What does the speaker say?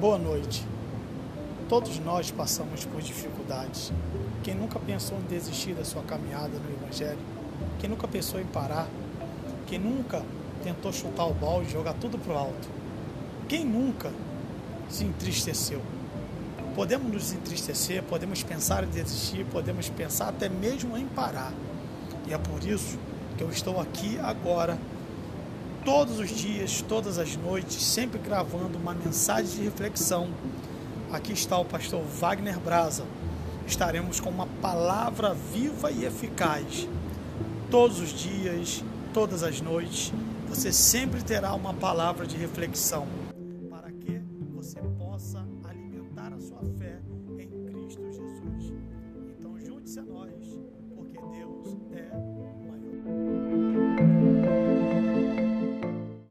Boa noite. Todos nós passamos por dificuldades. Quem nunca pensou em desistir da sua caminhada no Evangelho? Quem nunca pensou em parar? Quem nunca tentou chutar o balde jogar tudo para o alto? Quem nunca se entristeceu? Podemos nos entristecer, podemos pensar em desistir, podemos pensar até mesmo em parar. E é por isso que eu estou aqui agora todos os dias, todas as noites, sempre gravando uma mensagem de reflexão. Aqui está o pastor Wagner Braza. Estaremos com uma palavra viva e eficaz. Todos os dias, todas as noites, você sempre terá uma palavra de reflexão para que você possa alimentar a sua fé em Cristo Jesus. Então junte-se a nós, porque Deus